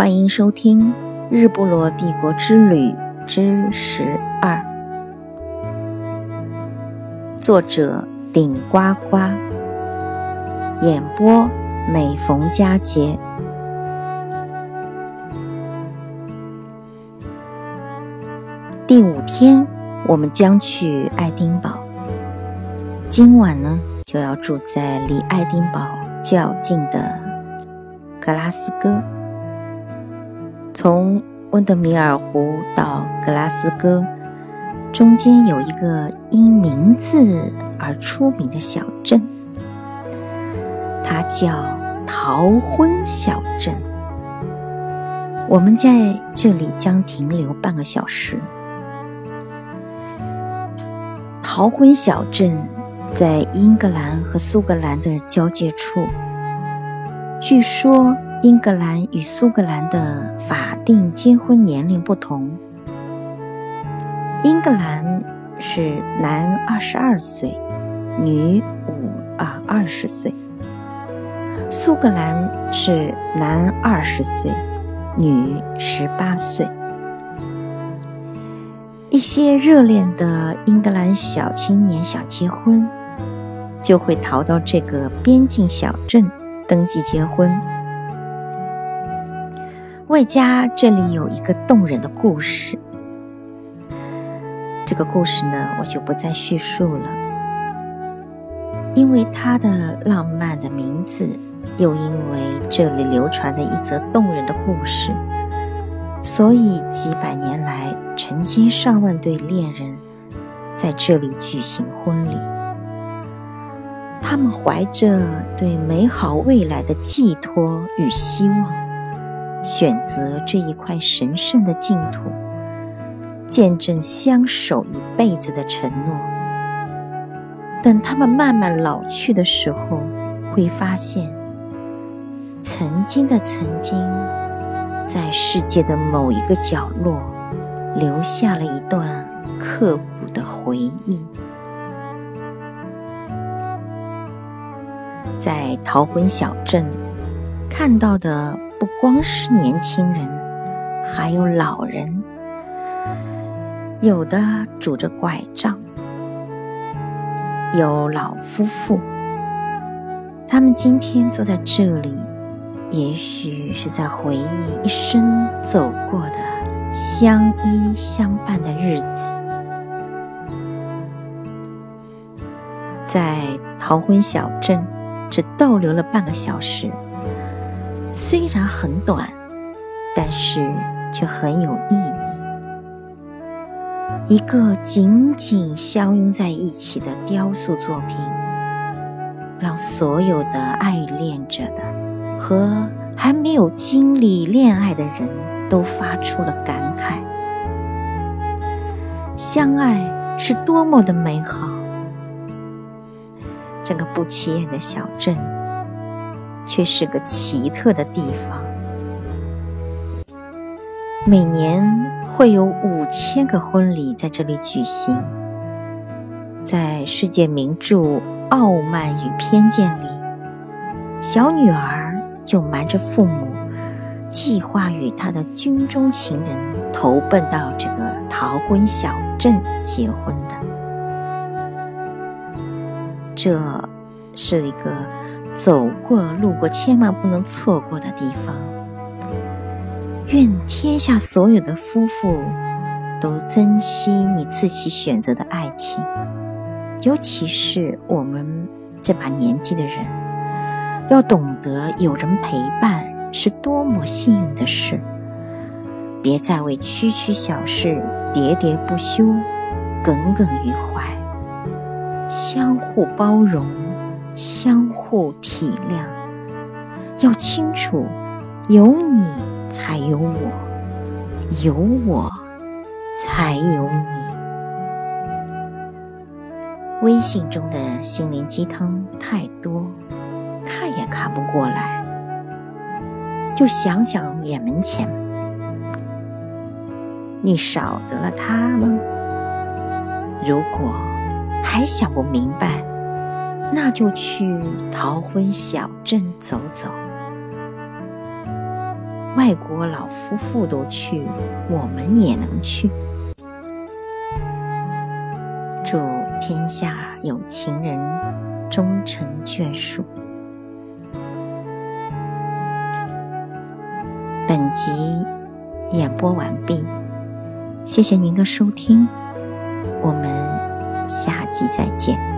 欢迎收听《日不落帝国之旅之十二》，作者顶呱呱，演播每逢佳节。第五天，我们将去爱丁堡。今晚呢，就要住在离爱丁堡较近的格拉斯哥。从温德米尔湖到格拉斯哥，中间有一个因名字而出名的小镇，它叫逃婚小镇。我们在这里将停留半个小时。逃婚小镇在英格兰和苏格兰的交界处，据说。英格兰与苏格兰的法定结婚年龄不同。英格兰是男二十二岁，女五啊二十岁；苏格兰是男二十岁，女十八岁。一些热恋的英格兰小青年想结婚，就会逃到这个边境小镇登记结婚。外加这里有一个动人的故事，这个故事呢，我就不再叙述了，因为它的浪漫的名字，又因为这里流传的一则动人的故事，所以几百年来，成千上万对恋人在这里举行婚礼，他们怀着对美好未来的寄托与希望。选择这一块神圣的净土，见证相守一辈子的承诺。等他们慢慢老去的时候，会发现，曾经的曾经，在世界的某一个角落，留下了一段刻骨的回忆。在逃婚小镇看到的。不光是年轻人，还有老人，有的拄着拐杖，有老夫妇。他们今天坐在这里，也许是在回忆一生走过的相依相伴的日子。在逃婚小镇，只逗留了半个小时。虽然很短，但是却很有意义。一个紧紧相拥在一起的雕塑作品，让所有的爱恋着的和还没有经历恋爱的人都发出了感慨：相爱是多么的美好！这个不起眼的小镇。却是个奇特的地方。每年会有五千个婚礼在这里举行。在世界名著《傲慢与偏见》里，小女儿就瞒着父母，计划与她的军中情人投奔到这个逃婚小镇结婚的。这是一个。走过、路过，千万不能错过的地方。愿天下所有的夫妇都珍惜你自己选择的爱情，尤其是我们这把年纪的人，要懂得有人陪伴是多么幸运的事。别再为区区小事喋喋不休、耿耿于怀，相互包容。相互体谅，要清楚，有你才有我，有我才有你。微信中的心灵鸡汤太多，看也看不过来，就想想眼门前，你少得了他吗？如果还想不明白。那就去逃婚小镇走走，外国老夫妇都去，我们也能去。祝天下有情人终成眷属。本集演播完毕，谢谢您的收听，我们下集再见。